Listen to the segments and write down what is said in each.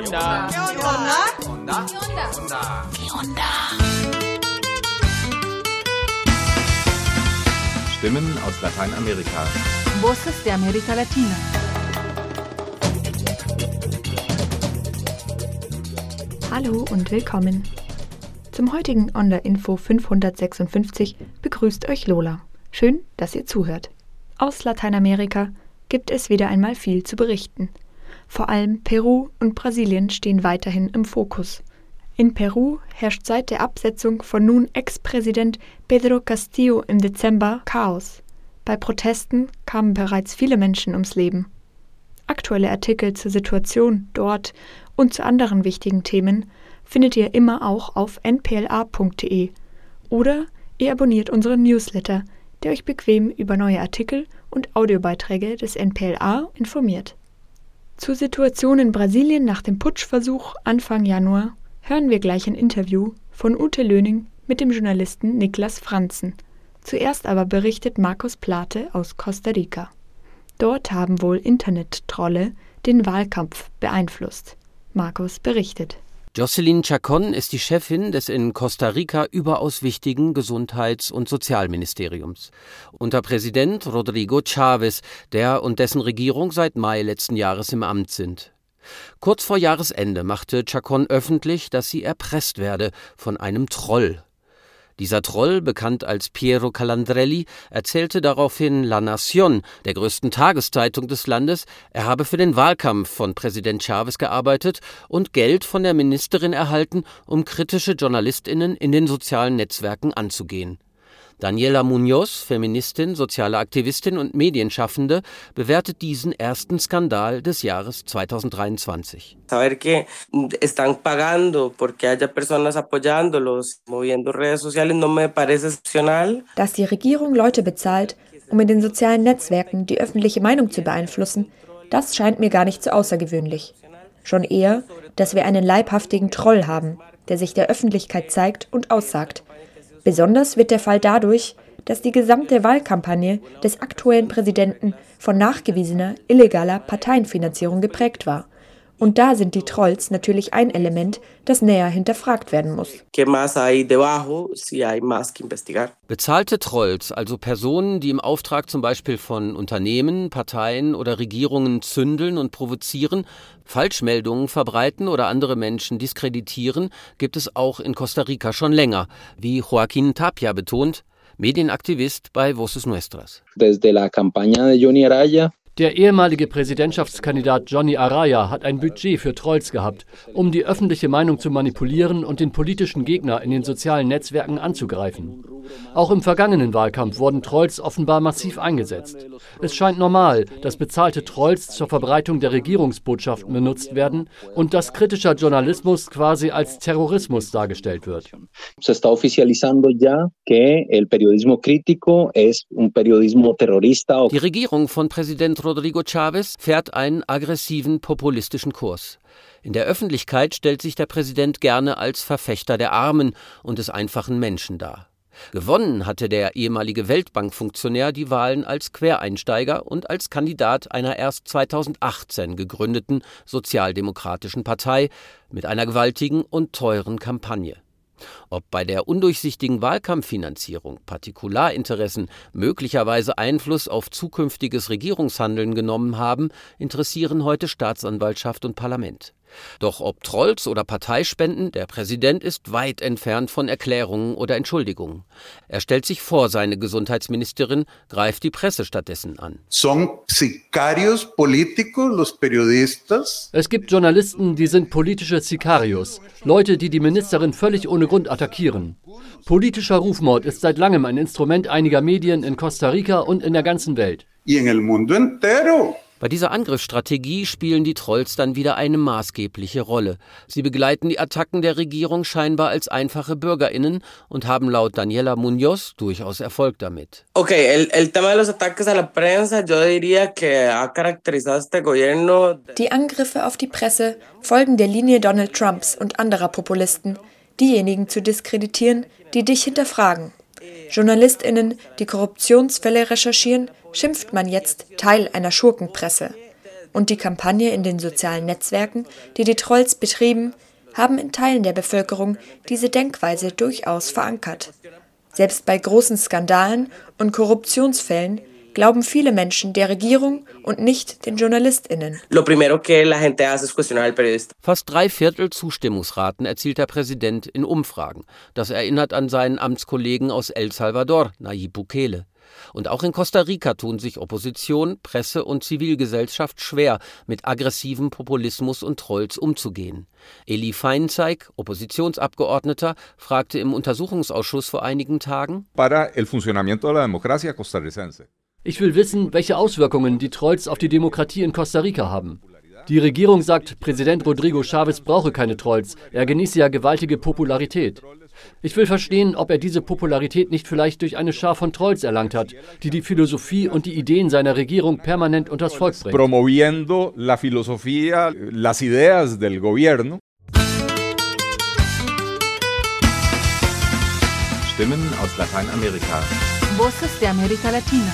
onda? ¿Qué onda? onda? ¿Qué onda? Stimmen aus Lateinamerika. Voces de América Latina. Hallo und willkommen. Zum heutigen Onder Info 556 begrüßt euch Lola. Schön, dass ihr zuhört. Aus Lateinamerika gibt es wieder einmal viel zu berichten. Vor allem Peru und Brasilien stehen weiterhin im Fokus. In Peru herrscht seit der Absetzung von nun Ex-Präsident Pedro Castillo im Dezember Chaos. Bei Protesten kamen bereits viele Menschen ums Leben. Aktuelle Artikel zur Situation dort und zu anderen wichtigen Themen findet ihr immer auch auf npla.de oder ihr abonniert unseren Newsletter, der euch bequem über neue Artikel und Audiobeiträge des NPLA informiert. Zur Situation in Brasilien nach dem Putschversuch Anfang Januar hören wir gleich ein Interview von Ute Löning mit dem Journalisten Niklas Franzen. Zuerst aber berichtet Markus Plate aus Costa Rica. Dort haben wohl Internet-Trolle den Wahlkampf beeinflusst. Markus berichtet. Jocelyn Chacon ist die Chefin des in Costa Rica überaus wichtigen Gesundheits- und Sozialministeriums. Unter Präsident Rodrigo Chavez, der und dessen Regierung seit Mai letzten Jahres im Amt sind. Kurz vor Jahresende machte Chacon öffentlich, dass sie erpresst werde von einem Troll. Dieser Troll, bekannt als Piero Calandrelli, erzählte daraufhin La Nación, der größten Tageszeitung des Landes, er habe für den Wahlkampf von Präsident Chavez gearbeitet und Geld von der Ministerin erhalten, um kritische Journalistinnen in den sozialen Netzwerken anzugehen. Daniela Munoz, Feministin, soziale Aktivistin und Medienschaffende, bewertet diesen ersten Skandal des Jahres 2023. Saber que están pagando porque haya personas apoyándolos, moviendo redes sociales, no me parece excepcional. Dass die Regierung Leute bezahlt, um in den sozialen Netzwerken die öffentliche Meinung zu beeinflussen, das scheint mir gar nicht so außergewöhnlich. Schon eher, dass wir einen leibhaftigen Troll haben, der sich der Öffentlichkeit zeigt und aussagt. Besonders wird der Fall dadurch, dass die gesamte Wahlkampagne des aktuellen Präsidenten von nachgewiesener illegaler Parteienfinanzierung geprägt war. Und da sind die Trolls natürlich ein Element, das näher hinterfragt werden muss. Bezahlte Trolls, also Personen, die im Auftrag zum Beispiel von Unternehmen, Parteien oder Regierungen zündeln und provozieren, Falschmeldungen verbreiten oder andere Menschen diskreditieren, gibt es auch in Costa Rica schon länger, wie Joaquín Tapia betont, Medienaktivist bei Voces Nuestras. Desde la campaña de Johnny Araya der ehemalige Präsidentschaftskandidat Johnny Araya hat ein Budget für Trolls gehabt, um die öffentliche Meinung zu manipulieren und den politischen Gegner in den sozialen Netzwerken anzugreifen. Auch im vergangenen Wahlkampf wurden Trolls offenbar massiv eingesetzt. Es scheint normal, dass bezahlte Trolls zur Verbreitung der Regierungsbotschaften benutzt werden und dass kritischer Journalismus quasi als Terrorismus dargestellt wird. Se está oficializando ya que el periodismo crítico es un periodismo terrorista. Die Regierung von Präsident Rodrigo Chavez fährt einen aggressiven populistischen Kurs. In der Öffentlichkeit stellt sich der Präsident gerne als Verfechter der Armen und des einfachen Menschen dar. Gewonnen hatte der ehemalige Weltbankfunktionär die Wahlen als Quereinsteiger und als Kandidat einer erst 2018 gegründeten Sozialdemokratischen Partei mit einer gewaltigen und teuren Kampagne. Ob bei der undurchsichtigen Wahlkampffinanzierung Partikularinteressen möglicherweise Einfluss auf zukünftiges Regierungshandeln genommen haben, interessieren heute Staatsanwaltschaft und Parlament. Doch ob Trolls oder Parteispenden, der Präsident ist weit entfernt von Erklärungen oder Entschuldigungen. Er stellt sich vor seine Gesundheitsministerin, greift die Presse stattdessen an. Es gibt Journalisten, die sind politische Sicarios, Leute, die die Ministerin völlig ohne Grund attackieren. Politischer Rufmord ist seit langem ein Instrument einiger Medien in Costa Rica und in der ganzen Welt. Y en el mundo entero. Bei dieser Angriffsstrategie spielen die Trolls dann wieder eine maßgebliche Rolle. Sie begleiten die Attacken der Regierung scheinbar als einfache Bürgerinnen und haben laut Daniela Munoz durchaus Erfolg damit. Okay, el, el tema de los ataques a la prensa, yo diría que ha caracterizado este gobierno. Die Angriffe auf die Presse folgen der Linie Donald Trumps und anderer Populisten, diejenigen zu diskreditieren, die dich hinterfragen. JournalistInnen, die Korruptionsfälle recherchieren, schimpft man jetzt Teil einer Schurkenpresse. und die Kampagne in den sozialen Netzwerken, die die Trolls betrieben, haben in Teilen der Bevölkerung diese Denkweise durchaus verankert. Selbst bei großen Skandalen und Korruptionsfällen glauben viele Menschen der Regierung und nicht den JournalistInnen. Fast drei Viertel Zustimmungsraten erzielt der Präsident in Umfragen. Das erinnert an seinen Amtskollegen aus El Salvador, Nayib Bukele. Und auch in Costa Rica tun sich Opposition, Presse und Zivilgesellschaft schwer, mit aggressivem Populismus und Trolls umzugehen. Eli Feinzeig, Oppositionsabgeordneter, fragte im Untersuchungsausschuss vor einigen Tagen: Para el funcionamiento de la democracia costarricense. Ich will wissen, welche Auswirkungen die Trolls auf die Demokratie in Costa Rica haben. Die Regierung sagt, Präsident Rodrigo Chavez brauche keine Trolls, er genieße ja gewaltige Popularität. Ich will verstehen, ob er diese Popularität nicht vielleicht durch eine Schar von Trolls erlangt hat, die die Philosophie und die Ideen seiner Regierung permanent unters Volk bringen. Promoviendo la filosofía, las ideas del gobierno. Stimmen aus Lateinamerika. Voces de América Latina.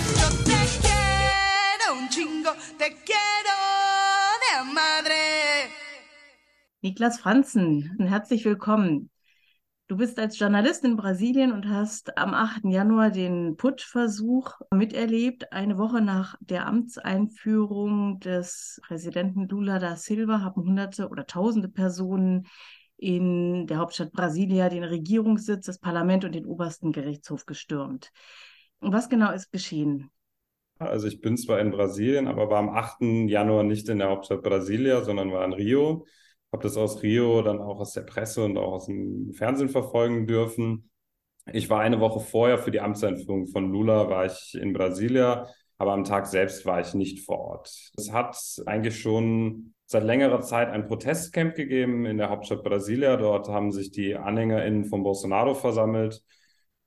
Niklas Franzen, herzlich willkommen. Du bist als Journalist in Brasilien und hast am 8. Januar den Putschversuch miterlebt. Eine Woche nach der Amtseinführung des Präsidenten Lula da Silva haben Hunderte oder Tausende Personen in der Hauptstadt Brasilia den Regierungssitz, das Parlament und den obersten Gerichtshof gestürmt. Was genau ist geschehen? Also ich bin zwar in Brasilien, aber war am 8. Januar nicht in der Hauptstadt Brasilia, sondern war in Rio habe das aus Rio dann auch aus der Presse und auch aus dem Fernsehen verfolgen dürfen. Ich war eine Woche vorher für die Amtseinführung von Lula, war ich in Brasilia, aber am Tag selbst war ich nicht vor Ort. Es hat eigentlich schon seit längerer Zeit ein Protestcamp gegeben in der Hauptstadt Brasilia. Dort haben sich die AnhängerInnen von Bolsonaro versammelt.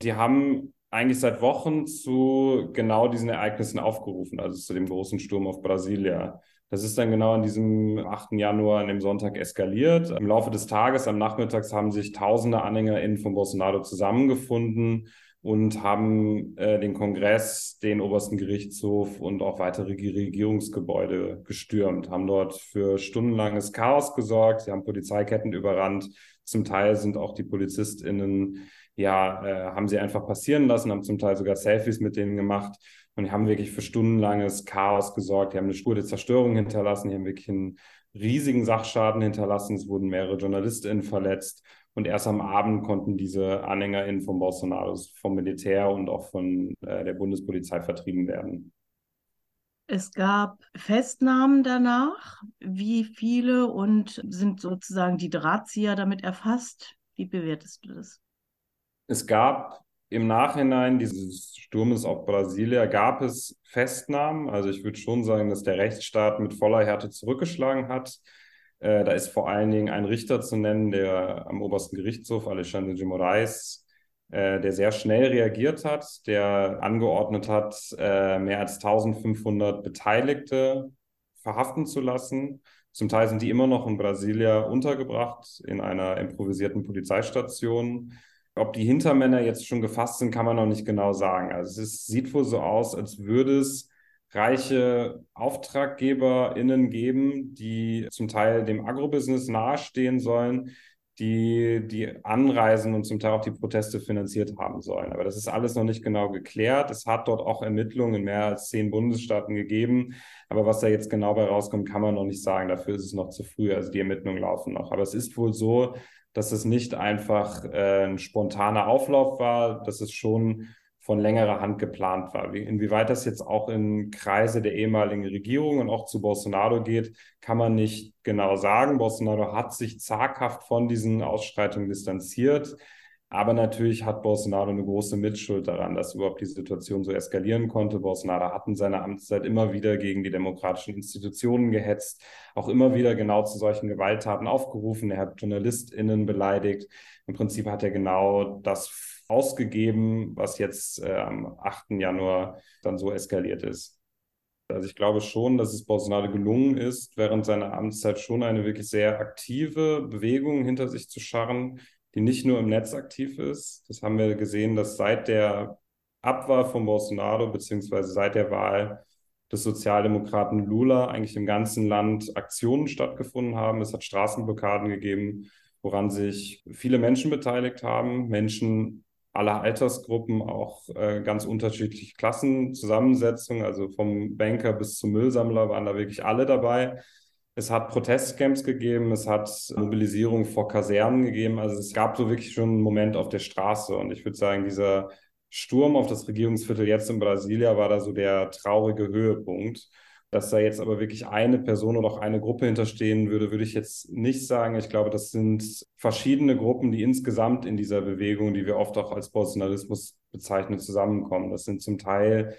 Die haben eigentlich seit Wochen zu genau diesen Ereignissen aufgerufen, also zu dem großen Sturm auf Brasilia. Das ist dann genau an diesem 8. Januar, an dem Sonntag eskaliert. Im Laufe des Tages, am Nachmittags, haben sich tausende AnhängerInnen von Bolsonaro zusammengefunden und haben äh, den Kongress, den obersten Gerichtshof und auch weitere Regierungsgebäude gestürmt, haben dort für stundenlanges Chaos gesorgt. Sie haben Polizeiketten überrannt. Zum Teil sind auch die PolizistInnen, ja, äh, haben sie einfach passieren lassen, haben zum Teil sogar Selfies mit denen gemacht. Und die haben wirklich für stundenlanges Chaos gesorgt. Die haben eine Spur der Zerstörung hinterlassen. Die haben wirklich einen riesigen Sachschaden hinterlassen. Es wurden mehrere JournalistInnen verletzt. Und erst am Abend konnten diese AnhängerInnen von Bolsonaro, vom Militär und auch von äh, der Bundespolizei vertrieben werden. Es gab Festnahmen danach. Wie viele und sind sozusagen die Drahtzieher damit erfasst? Wie bewertest du das? Es gab im Nachhinein dieses Sturmes auf Brasilia gab es Festnahmen. Also ich würde schon sagen, dass der Rechtsstaat mit voller Härte zurückgeschlagen hat. Äh, da ist vor allen Dingen ein Richter zu nennen, der am obersten Gerichtshof, Alexandre de Moraes, äh, der sehr schnell reagiert hat, der angeordnet hat, äh, mehr als 1500 Beteiligte verhaften zu lassen. Zum Teil sind die immer noch in Brasilia untergebracht in einer improvisierten Polizeistation. Ob die Hintermänner jetzt schon gefasst sind, kann man noch nicht genau sagen. Also es ist, sieht wohl so aus, als würde es reiche AuftraggeberInnen geben, die zum Teil dem Agrobusiness nahestehen sollen, die die Anreisen und zum Teil auch die Proteste finanziert haben sollen. Aber das ist alles noch nicht genau geklärt. Es hat dort auch Ermittlungen in mehr als zehn Bundesstaaten gegeben. Aber was da jetzt genau bei rauskommt, kann man noch nicht sagen. Dafür ist es noch zu früh. Also die Ermittlungen laufen noch. Aber es ist wohl so, dass es nicht einfach äh, ein spontaner Auflauf war, dass es schon von längerer Hand geplant war. Wie, inwieweit das jetzt auch in Kreise der ehemaligen Regierung und auch zu Bolsonaro geht, kann man nicht genau sagen. Bolsonaro hat sich zaghaft von diesen Ausschreitungen distanziert. Aber natürlich hat Bolsonaro eine große Mitschuld daran, dass überhaupt die Situation so eskalieren konnte. Bolsonaro hat in seiner Amtszeit immer wieder gegen die demokratischen Institutionen gehetzt, auch immer wieder genau zu solchen Gewalttaten aufgerufen. Er hat JournalistInnen beleidigt. Im Prinzip hat er genau das ausgegeben, was jetzt äh, am 8. Januar dann so eskaliert ist. Also ich glaube schon, dass es Bolsonaro gelungen ist, während seiner Amtszeit schon eine wirklich sehr aktive Bewegung hinter sich zu scharren, die nicht nur im Netz aktiv ist. Das haben wir gesehen, dass seit der Abwahl von Bolsonaro beziehungsweise seit der Wahl des Sozialdemokraten Lula eigentlich im ganzen Land Aktionen stattgefunden haben. Es hat Straßenblockaden gegeben, woran sich viele Menschen beteiligt haben, Menschen aller Altersgruppen, auch äh, ganz unterschiedliche Klassenzusammensetzungen, also vom Banker bis zum Müllsammler waren da wirklich alle dabei. Es hat Protestcamps gegeben, es hat Mobilisierung vor Kasernen gegeben. Also es gab so wirklich schon einen Moment auf der Straße. Und ich würde sagen, dieser Sturm auf das Regierungsviertel jetzt in Brasilia war da so der traurige Höhepunkt. Dass da jetzt aber wirklich eine Person oder auch eine Gruppe hinterstehen würde, würde ich jetzt nicht sagen. Ich glaube, das sind verschiedene Gruppen, die insgesamt in dieser Bewegung, die wir oft auch als Bolsonarismus bezeichnen, zusammenkommen. Das sind zum Teil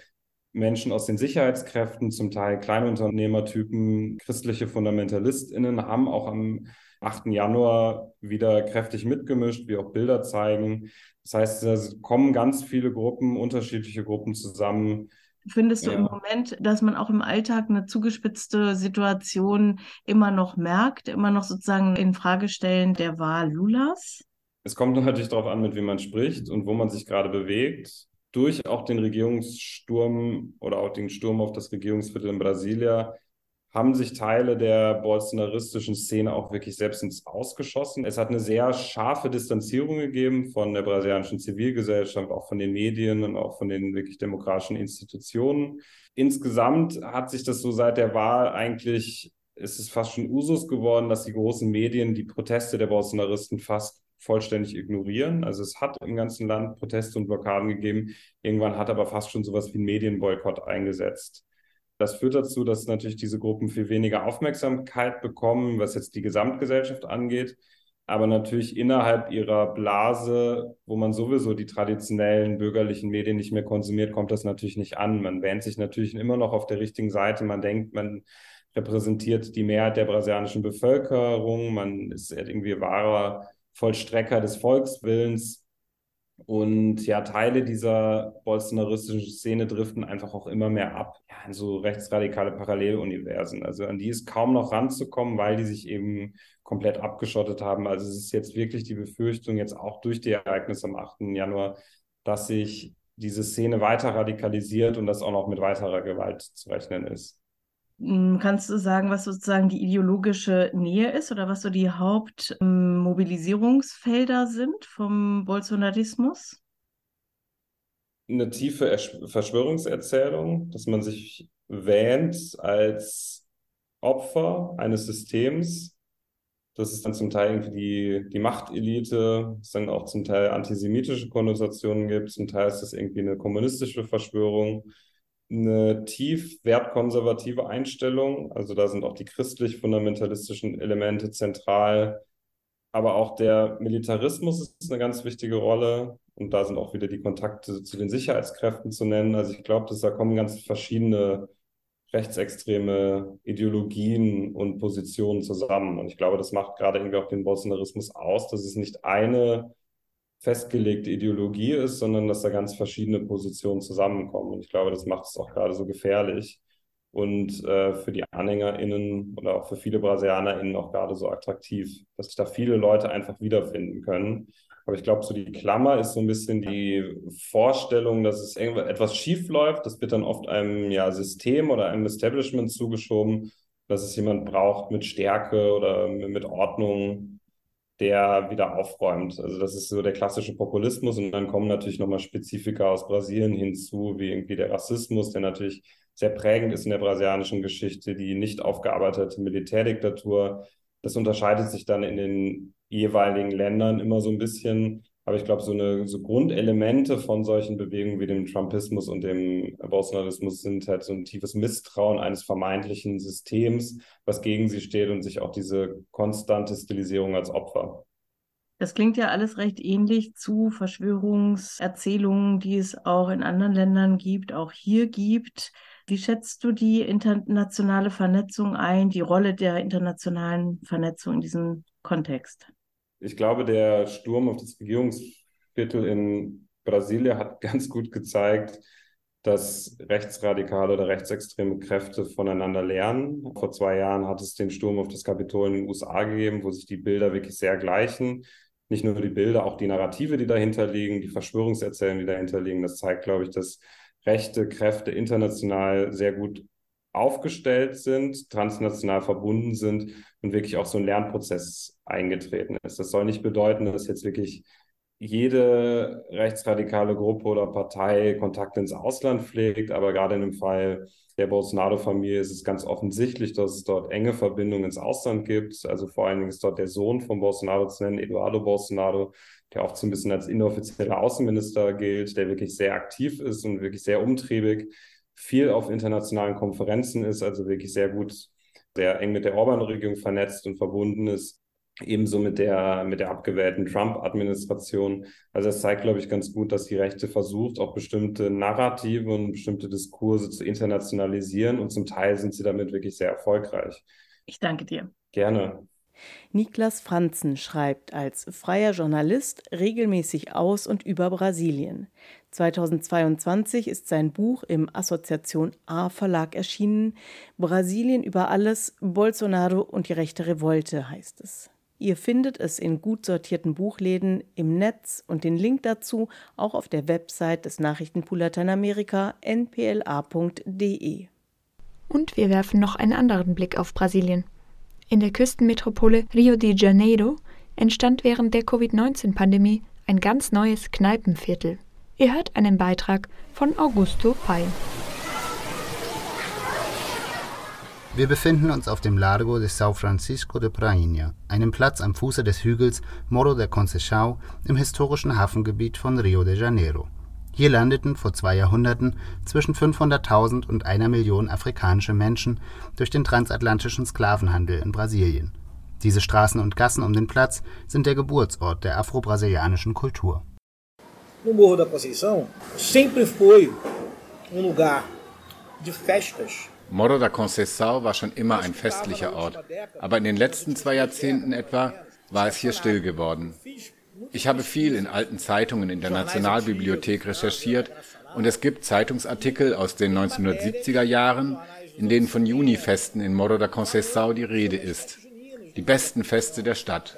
Menschen aus den Sicherheitskräften, zum Teil Kleinunternehmertypen, christliche FundamentalistInnen haben auch am 8. Januar wieder kräftig mitgemischt, wie auch Bilder zeigen. Das heißt, es kommen ganz viele Gruppen, unterschiedliche Gruppen zusammen, Findest du ja. im Moment, dass man auch im Alltag eine zugespitzte Situation immer noch merkt, immer noch sozusagen in Frage stellen der Wahl Lulas? Es kommt natürlich darauf an, mit wem man spricht und wo man sich gerade bewegt. Durch auch den Regierungssturm oder auch den Sturm auf das Regierungsviertel in Brasilia haben sich Teile der bolsonaristischen Szene auch wirklich selbst ins Ausgeschossen. Es hat eine sehr scharfe Distanzierung gegeben von der brasilianischen Zivilgesellschaft, auch von den Medien und auch von den wirklich demokratischen Institutionen. Insgesamt hat sich das so seit der Wahl eigentlich, ist es fast schon Usus geworden, dass die großen Medien die Proteste der Bolsonaristen fast vollständig ignorieren. Also es hat im ganzen Land Proteste und Blockaden gegeben. Irgendwann hat aber fast schon sowas wie ein Medienboykott eingesetzt. Das führt dazu, dass natürlich diese Gruppen viel weniger Aufmerksamkeit bekommen, was jetzt die Gesamtgesellschaft angeht. Aber natürlich innerhalb ihrer Blase, wo man sowieso die traditionellen bürgerlichen Medien nicht mehr konsumiert, kommt das natürlich nicht an. Man wähnt sich natürlich immer noch auf der richtigen Seite. Man denkt, man repräsentiert die Mehrheit der brasilianischen Bevölkerung. Man ist irgendwie wahrer Vollstrecker des Volkswillens. Und ja, Teile dieser bolsonaristischen Szene driften einfach auch immer mehr ab ja, in so rechtsradikale Paralleluniversen. Also an die ist kaum noch ranzukommen, weil die sich eben komplett abgeschottet haben. Also es ist jetzt wirklich die Befürchtung, jetzt auch durch die Ereignisse am 8. Januar, dass sich diese Szene weiter radikalisiert und dass auch noch mit weiterer Gewalt zu rechnen ist. Hm, kannst du sagen, was sozusagen die ideologische Nähe ist oder was so die Hauptmobilisierungsfelder sind vom Bolsonarismus? Eine tiefe Verschwörungserzählung, dass man sich wähnt als Opfer eines Systems. Das ist dann zum Teil irgendwie die, die Machtelite, es dann auch zum Teil antisemitische Konnotationen gibt, zum Teil ist das irgendwie eine kommunistische Verschwörung eine tief wertkonservative Einstellung. Also da sind auch die christlich-fundamentalistischen Elemente zentral. Aber auch der Militarismus ist eine ganz wichtige Rolle. Und da sind auch wieder die Kontakte zu den Sicherheitskräften zu nennen. Also ich glaube, dass da kommen ganz verschiedene rechtsextreme Ideologien und Positionen zusammen. Und ich glaube, das macht gerade irgendwie auch den Bolsonarismus aus, dass es nicht eine festgelegte Ideologie ist, sondern dass da ganz verschiedene Positionen zusammenkommen. Und ich glaube, das macht es auch gerade so gefährlich und äh, für die AnhängerInnen oder auch für viele BrasilianerInnen auch gerade so attraktiv, dass sich da viele Leute einfach wiederfinden können. Aber ich glaube, so die Klammer ist so ein bisschen die Vorstellung, dass es etwas schief läuft. Das wird dann oft einem ja, System oder einem Establishment zugeschoben, dass es jemand braucht mit Stärke oder mit Ordnung, der wieder aufräumt. Also das ist so der klassische Populismus und dann kommen natürlich nochmal Spezifika aus Brasilien hinzu, wie irgendwie der Rassismus, der natürlich sehr prägend ist in der brasilianischen Geschichte, die nicht aufgearbeitete Militärdiktatur. Das unterscheidet sich dann in den jeweiligen Ländern immer so ein bisschen. Aber ich glaube, so eine so Grundelemente von solchen Bewegungen wie dem Trumpismus und dem Bolsonarismus sind halt so ein tiefes Misstrauen eines vermeintlichen Systems, was gegen sie steht und sich auch diese konstante Stilisierung als Opfer. Das klingt ja alles recht ähnlich zu Verschwörungserzählungen, die es auch in anderen Ländern gibt, auch hier gibt. Wie schätzt du die internationale Vernetzung ein, die Rolle der internationalen Vernetzung in diesem Kontext? Ich glaube, der Sturm auf das Regierungsviertel in Brasilien hat ganz gut gezeigt, dass rechtsradikale oder rechtsextreme Kräfte voneinander lernen. Vor zwei Jahren hat es den Sturm auf das Kapitol in den USA gegeben, wo sich die Bilder wirklich sehr gleichen. Nicht nur die Bilder, auch die Narrative, die dahinter liegen, die Verschwörungserzählungen, die dahinter liegen. Das zeigt, glaube ich, dass rechte Kräfte international sehr gut aufgestellt sind, transnational verbunden sind und wirklich auch so ein Lernprozess eingetreten ist. Das soll nicht bedeuten, dass jetzt wirklich jede rechtsradikale Gruppe oder Partei Kontakt ins Ausland pflegt, aber gerade in dem Fall der Bolsonaro-Familie ist es ganz offensichtlich, dass es dort enge Verbindungen ins Ausland gibt. Also vor allen Dingen ist dort der Sohn von Bolsonaro zu nennen, Eduardo Bolsonaro, der auch so ein bisschen als inoffizieller Außenminister gilt, der wirklich sehr aktiv ist und wirklich sehr umtriebig, viel auf internationalen Konferenzen ist, also wirklich sehr gut, sehr eng mit der Orban-Regierung vernetzt und verbunden ist ebenso mit der, mit der abgewählten Trump-Administration. Also das zeigt, glaube ich, ganz gut, dass die Rechte versucht, auch bestimmte Narrative und bestimmte Diskurse zu internationalisieren und zum Teil sind sie damit wirklich sehr erfolgreich. Ich danke dir. Gerne. Niklas Franzen schreibt als freier Journalist regelmäßig aus und über Brasilien. 2022 ist sein Buch im Assoziation A Verlag erschienen. Brasilien über alles, Bolsonaro und die rechte Revolte heißt es. Ihr findet es in gut sortierten Buchläden im Netz und den Link dazu auch auf der Website des Nachrichtenpool Lateinamerika npla.de. Und wir werfen noch einen anderen Blick auf Brasilien. In der Küstenmetropole Rio de Janeiro entstand während der Covid-19-Pandemie ein ganz neues Kneipenviertel. Ihr hört einen Beitrag von Augusto Pai. Wir befinden uns auf dem Largo de São Francisco de Prainha, einem Platz am Fuße des Hügels Morro da Conceição im historischen Hafengebiet von Rio de Janeiro. Hier landeten vor zwei Jahrhunderten zwischen 500.000 und einer Million afrikanische Menschen durch den transatlantischen Sklavenhandel in Brasilien. Diese Straßen und Gassen um den Platz sind der Geburtsort der afro-brasilianischen Kultur. No Morro da Conceição sempre foi um lugar de festas Morro da Conceição war schon immer ein festlicher Ort, aber in den letzten zwei Jahrzehnten etwa war es hier still geworden. Ich habe viel in alten Zeitungen in der Nationalbibliothek recherchiert und es gibt Zeitungsartikel aus den 1970er Jahren, in denen von Junifesten in Morro da Conceição die Rede ist. Die besten Feste der Stadt.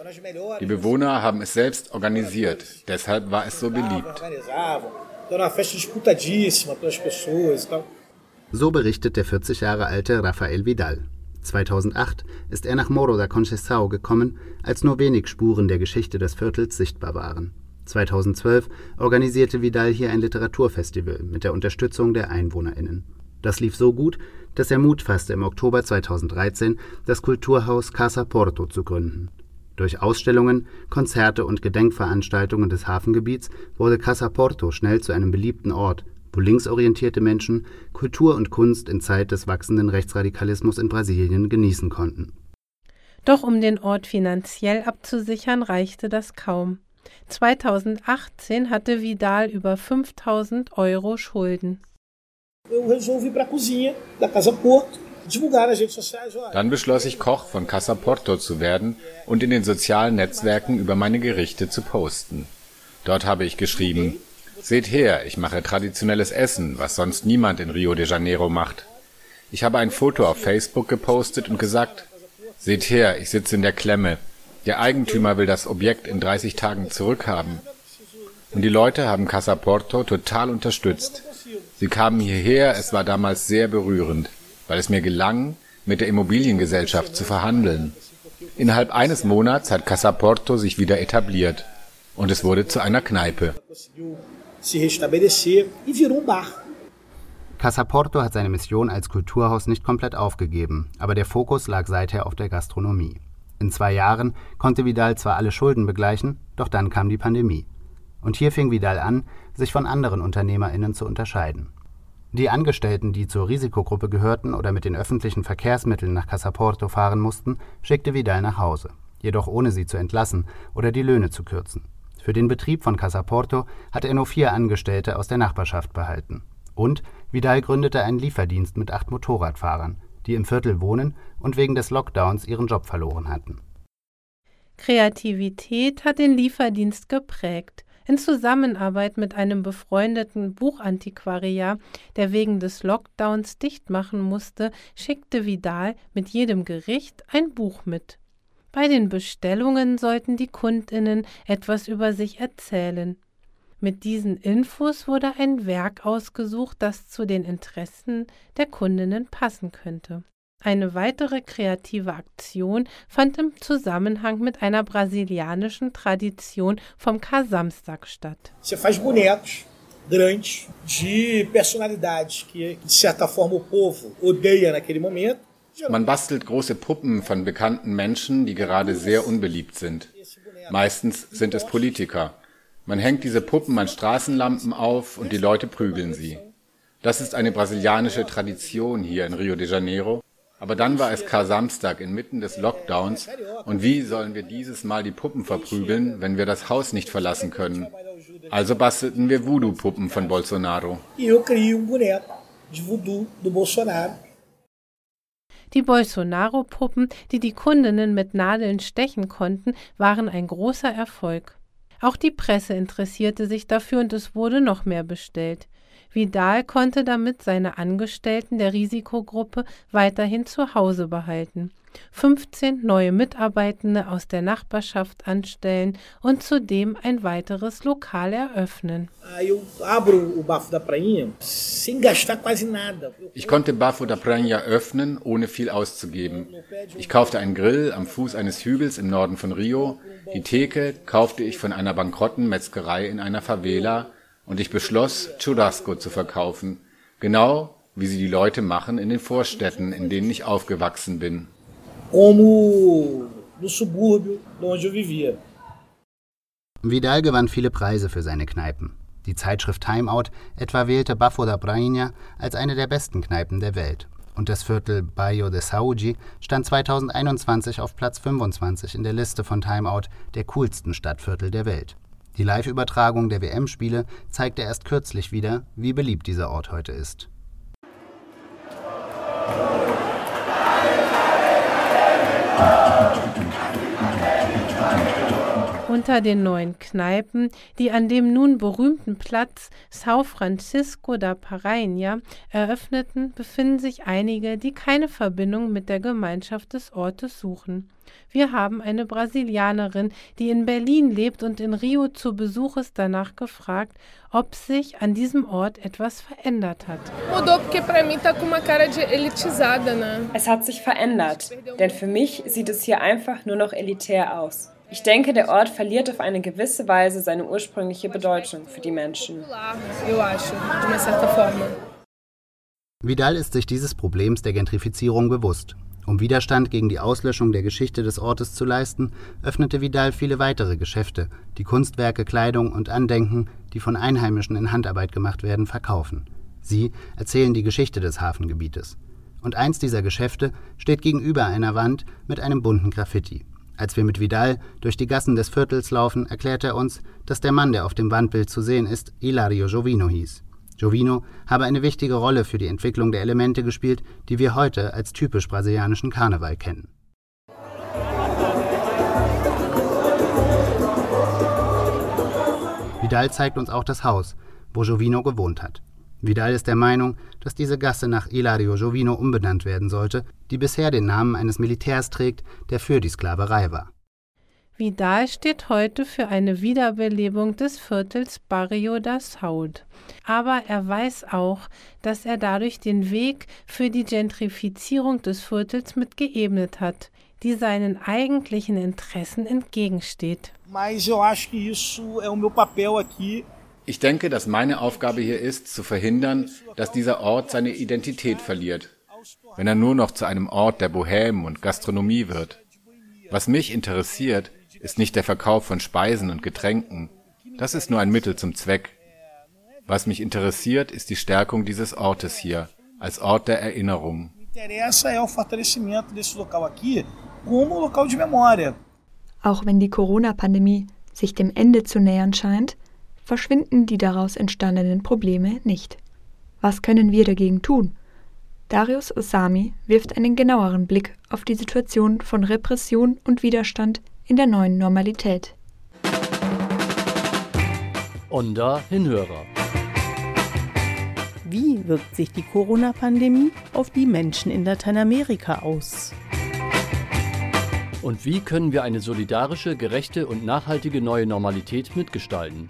Die Bewohner haben es selbst organisiert, deshalb war es so beliebt. So berichtet der 40 Jahre alte Rafael Vidal. 2008 ist er nach Morro da Conceição gekommen, als nur wenig Spuren der Geschichte des Viertels sichtbar waren. 2012 organisierte Vidal hier ein Literaturfestival mit der Unterstützung der EinwohnerInnen. Das lief so gut, dass er Mut fasste, im Oktober 2013 das Kulturhaus Casa Porto zu gründen. Durch Ausstellungen, Konzerte und Gedenkveranstaltungen des Hafengebiets wurde Casa Porto schnell zu einem beliebten Ort, wo linksorientierte Menschen Kultur und Kunst in Zeit des wachsenden Rechtsradikalismus in Brasilien genießen konnten. Doch um den Ort finanziell abzusichern, reichte das kaum. 2018 hatte Vidal über 5000 Euro Schulden. Dann beschloss ich, Koch von Casa Porto zu werden und in den sozialen Netzwerken über meine Gerichte zu posten. Dort habe ich geschrieben, Seht her, ich mache traditionelles Essen, was sonst niemand in Rio de Janeiro macht. Ich habe ein Foto auf Facebook gepostet und gesagt, seht her, ich sitze in der Klemme. Der Eigentümer will das Objekt in 30 Tagen zurückhaben. Und die Leute haben Casa Porto total unterstützt. Sie kamen hierher, es war damals sehr berührend, weil es mir gelang, mit der Immobiliengesellschaft zu verhandeln. Innerhalb eines Monats hat Casa Porto sich wieder etabliert und es wurde zu einer Kneipe se restabelecer e virou um bar. Casa Porto hat seine Mission als Kulturhaus nicht komplett aufgegeben, aber der Fokus lag seither auf der Gastronomie. In zwei Jahren konnte Vidal zwar alle Schulden begleichen, doch dann kam die Pandemie. Und hier fing Vidal an, sich von anderen UnternehmerInnen zu unterscheiden. Die Angestellten, die zur Risikogruppe gehörten oder mit den öffentlichen Verkehrsmitteln nach Casa Porto fahren mussten, schickte Vidal nach Hause, jedoch ohne sie zu entlassen oder die Löhne zu kürzen. Für den Betrieb von Casaporto hatte er nur vier Angestellte aus der Nachbarschaft behalten. Und Vidal gründete einen Lieferdienst mit acht Motorradfahrern, die im Viertel wohnen und wegen des Lockdowns ihren Job verloren hatten. Kreativität hat den Lieferdienst geprägt. In Zusammenarbeit mit einem befreundeten Buchantiquariat, der wegen des Lockdowns dicht machen musste, schickte Vidal mit jedem Gericht ein Buch mit. Bei den Bestellungen sollten die Kundinnen etwas über sich erzählen. Mit diesen Infos wurde ein Werk ausgesucht, das zu den Interessen der Kundinnen passen könnte. Eine weitere kreative Aktion fand im Zusammenhang mit einer brasilianischen Tradition vom Kar-Samstag statt. Você faz bonecos grandes de personalidades que, de certa forma, o povo odeia naquele momento. Man bastelt große Puppen von bekannten Menschen, die gerade sehr unbeliebt sind. Meistens sind es Politiker. Man hängt diese Puppen an Straßenlampen auf und die Leute prügeln sie. Das ist eine brasilianische Tradition hier in Rio de Janeiro aber dann war es Kar-Samstag inmitten des Lockdowns und wie sollen wir dieses Mal die Puppen verprügeln, wenn wir das Haus nicht verlassen können? Also bastelten wir Voodoo-Puppen von Bolsonaro. Die Bolsonaro-Puppen, die die Kundinnen mit Nadeln stechen konnten, waren ein großer Erfolg. Auch die Presse interessierte sich dafür und es wurde noch mehr bestellt. Vidal konnte damit seine Angestellten der Risikogruppe weiterhin zu Hause behalten, 15 neue Mitarbeitende aus der Nachbarschaft anstellen und zudem ein weiteres Lokal eröffnen. Ich konnte Bafo da Praia öffnen, ohne viel auszugeben. Ich kaufte einen Grill am Fuß eines Hügels im Norden von Rio. Die Theke kaufte ich von einer bankrotten Metzgerei in einer Favela und ich beschloss, Churrasco zu verkaufen, genau wie sie die Leute machen in den Vorstädten, in denen ich aufgewachsen bin. Vidal gewann viele Preise für seine Kneipen. Die Zeitschrift Time Out etwa wählte Bafo da Prainha als eine der besten Kneipen der Welt. Und das Viertel Bairro de Saúde stand 2021 auf Platz 25 in der Liste von Time Out der coolsten Stadtviertel der Welt. Die Live-Übertragung der WM-Spiele zeigte erst kürzlich wieder, wie beliebt dieser Ort heute ist. Thank you. Unter den neuen Kneipen, die an dem nun berühmten Platz São Francisco da Paraíba eröffneten, befinden sich einige, die keine Verbindung mit der Gemeinschaft des Ortes suchen. Wir haben eine Brasilianerin, die in Berlin lebt und in Rio zu Besuch ist, danach gefragt, ob sich an diesem Ort etwas verändert hat. Es hat sich verändert, denn für mich sieht es hier einfach nur noch elitär aus. Ich denke, der Ort verliert auf eine gewisse Weise seine ursprüngliche Bedeutung für die Menschen. Vidal ist sich dieses Problems der Gentrifizierung bewusst. Um Widerstand gegen die Auslöschung der Geschichte des Ortes zu leisten, öffnete Vidal viele weitere Geschäfte, die Kunstwerke, Kleidung und Andenken, die von Einheimischen in Handarbeit gemacht werden, verkaufen. Sie erzählen die Geschichte des Hafengebietes. Und eins dieser Geschäfte steht gegenüber einer Wand mit einem bunten Graffiti. Als wir mit Vidal durch die Gassen des Viertels laufen, erklärt er uns, dass der Mann, der auf dem Wandbild zu sehen ist, Ilario Jovino hieß. Jovino habe eine wichtige Rolle für die Entwicklung der Elemente gespielt, die wir heute als typisch brasilianischen Karneval kennen. Vidal zeigt uns auch das Haus, wo Jovino gewohnt hat. Vidal ist der Meinung, dass diese Gasse nach Ilario Jovino umbenannt werden sollte, die bisher den Namen eines Militärs trägt, der für die Sklaverei war. Vidal steht heute für eine Wiederbelebung des Viertels Barrio da Saud. Aber er weiß auch, dass er dadurch den Weg für die Gentrifizierung des Viertels mit geebnet hat, die seinen eigentlichen Interessen entgegensteht. Ich denke, dass meine Aufgabe hier ist, zu verhindern, dass dieser Ort seine Identität verliert, wenn er nur noch zu einem Ort der Bohème und Gastronomie wird. Was mich interessiert, ist nicht der Verkauf von Speisen und Getränken. Das ist nur ein Mittel zum Zweck. Was mich interessiert, ist die Stärkung dieses Ortes hier, als Ort der Erinnerung. Auch wenn die Corona-Pandemie sich dem Ende zu nähern scheint, verschwinden die daraus entstandenen Probleme nicht. Was können wir dagegen tun? Darius Osami wirft einen genaueren Blick auf die Situation von Repression und Widerstand in der neuen Normalität. Onda Hinhörer. Wie wirkt sich die Corona-Pandemie auf die Menschen in Lateinamerika aus? Und wie können wir eine solidarische, gerechte und nachhaltige neue Normalität mitgestalten?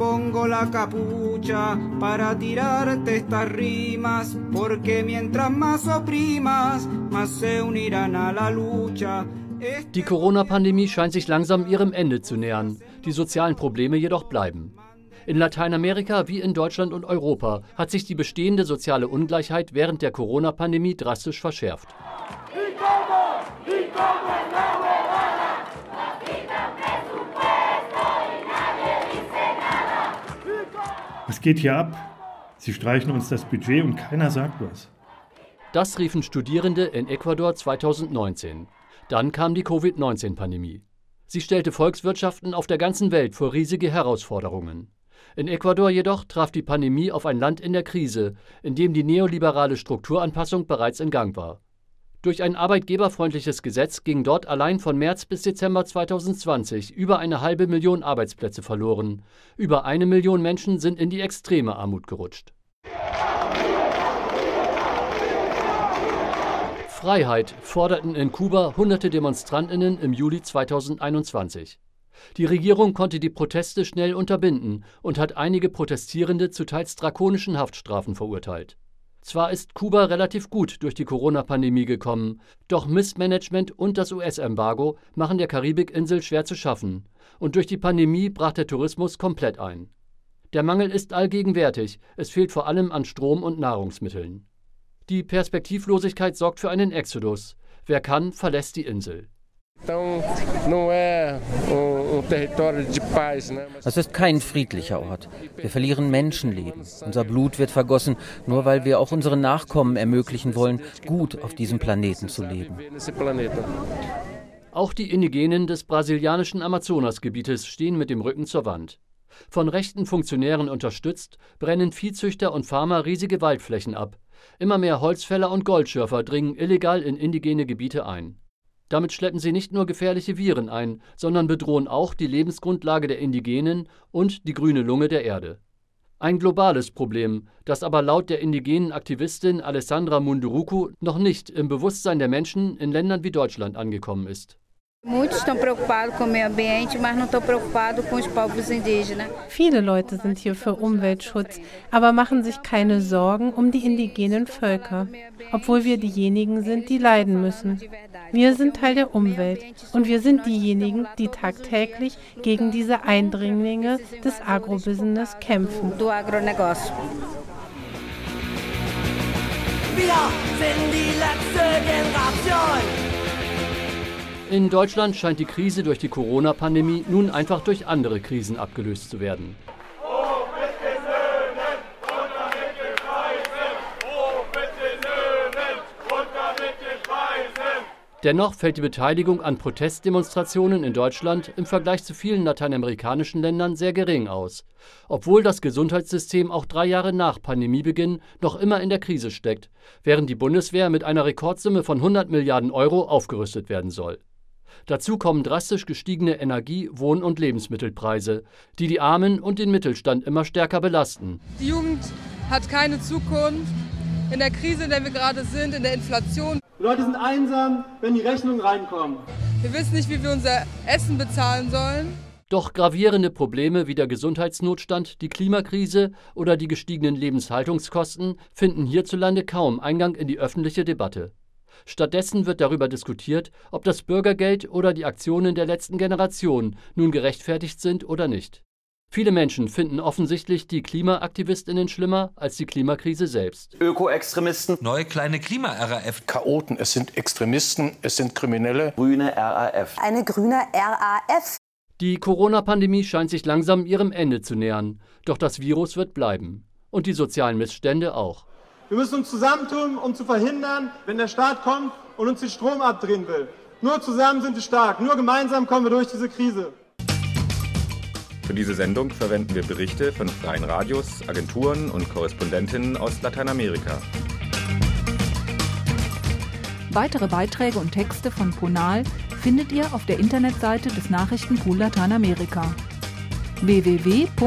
Pongo la capucha para tirarte estas rimas, porque mientras más oprimas, más se unirán a la lucha. Die Corona-Pandemie scheint sich langsam ihrem Ende zu nähern, die sozialen Probleme jedoch bleiben. In Lateinamerika wie in Deutschland und Europa hat sich die bestehende soziale Ungleichheit während der Corona-Pandemie drastisch verschärft. Was geht hier ab? Sie streichen uns das Budget und keiner sagt was. Das riefen Studierende in Ecuador 2019. Dann kam die Covid-19-Pandemie. Sie stellte Volkswirtschaften auf der ganzen Welt vor riesige Herausforderungen. In Ecuador jedoch traf die Pandemie auf ein Land in der Krise, in dem die neoliberale Strukturanpassung bereits in Gang war. Durch ein arbeitgeberfreundliches Gesetz gingen dort allein von März bis Dezember 2020 über eine halbe Million Arbeitsplätze verloren. Über eine Million Menschen sind in die extreme Armut gerutscht. Freiheit forderten in Kuba hunderte Demonstrantinnen im Juli 2021. Die Regierung konnte die Proteste schnell unterbinden und hat einige Protestierende zu teils drakonischen Haftstrafen verurteilt. Zwar ist Kuba relativ gut durch die Corona-Pandemie gekommen, doch Missmanagement und das US-Embargo machen der Karibikinsel schwer zu schaffen. Und durch die Pandemie brach der Tourismus komplett ein. Der Mangel ist allgegenwärtig, es fehlt vor allem an Strom und Nahrungsmitteln. Die Perspektivlosigkeit sorgt für einen Exodus. Wer kann, verlässt die Insel. Es ist kein friedlicher Ort. Wir verlieren Menschenleben. Unser Blut wird vergossen, nur weil wir auch unseren Nachkommen ermöglichen wollen, gut auf diesem Planeten zu leben. Auch die Indigenen des brasilianischen Amazonasgebietes stehen mit dem Rücken zur Wand. Von rechten Funktionären unterstützt, brennen Viehzüchter und Farmer riesige Waldflächen ab. Immer mehr Holzfäller und Goldschürfer dringen illegal in indigene Gebiete ein. Damit schleppen sie nicht nur gefährliche Viren ein, sondern bedrohen auch die Lebensgrundlage der Indigenen und die grüne Lunge der Erde. Ein globales Problem, das aber laut der indigenen Aktivistin Alessandra Munduruku noch nicht im Bewusstsein der Menschen in Ländern wie Deutschland angekommen ist. Viele Leute sind hier für Umweltschutz, aber machen sich keine Sorgen um die indigenen Völker, obwohl wir diejenigen sind, die leiden müssen. Wir sind Teil der Umwelt und wir sind diejenigen, die tagtäglich gegen diese Eindringlinge des Agrobusiness kämpfen. Wir sind die letzte Generation. In Deutschland scheint die Krise durch die Corona-Pandemie nun einfach durch andere Krisen abgelöst zu werden. Dennoch fällt die Beteiligung an Protestdemonstrationen in Deutschland im Vergleich zu vielen lateinamerikanischen Ländern sehr gering aus, obwohl das Gesundheitssystem auch drei Jahre nach Pandemiebeginn noch immer in der Krise steckt, während die Bundeswehr mit einer Rekordsumme von 100 Milliarden Euro aufgerüstet werden soll. Dazu kommen drastisch gestiegene Energie-, Wohn- und Lebensmittelpreise, die die Armen und den Mittelstand immer stärker belasten. Die Jugend hat keine Zukunft. In der Krise, in der wir gerade sind, in der Inflation. Die Leute sind einsam, wenn die Rechnungen reinkommen. Wir wissen nicht, wie wir unser Essen bezahlen sollen. Doch gravierende Probleme wie der Gesundheitsnotstand, die Klimakrise oder die gestiegenen Lebenshaltungskosten finden hierzulande kaum Eingang in die öffentliche Debatte. Stattdessen wird darüber diskutiert, ob das Bürgergeld oder die Aktionen der letzten Generation nun gerechtfertigt sind oder nicht. Viele Menschen finden offensichtlich die Klimaaktivistinnen schlimmer als die Klimakrise selbst. Ökoextremisten. Neue kleine Klima-RAF. Chaoten. Es sind Extremisten, es sind Kriminelle. Grüne RAF. Eine grüne RAF. Die Corona-Pandemie scheint sich langsam ihrem Ende zu nähern. Doch das Virus wird bleiben. Und die sozialen Missstände auch. Wir müssen uns zusammentun, um zu verhindern, wenn der Staat kommt und uns den Strom abdrehen will. Nur zusammen sind wir stark, nur gemeinsam kommen wir durch diese Krise. Für diese Sendung verwenden wir Berichte von freien Radios, Agenturen und Korrespondentinnen aus Lateinamerika. Weitere Beiträge und Texte von Ponal findet ihr auf der Internetseite des Nachrichtenpool Lateinamerika www.npla.de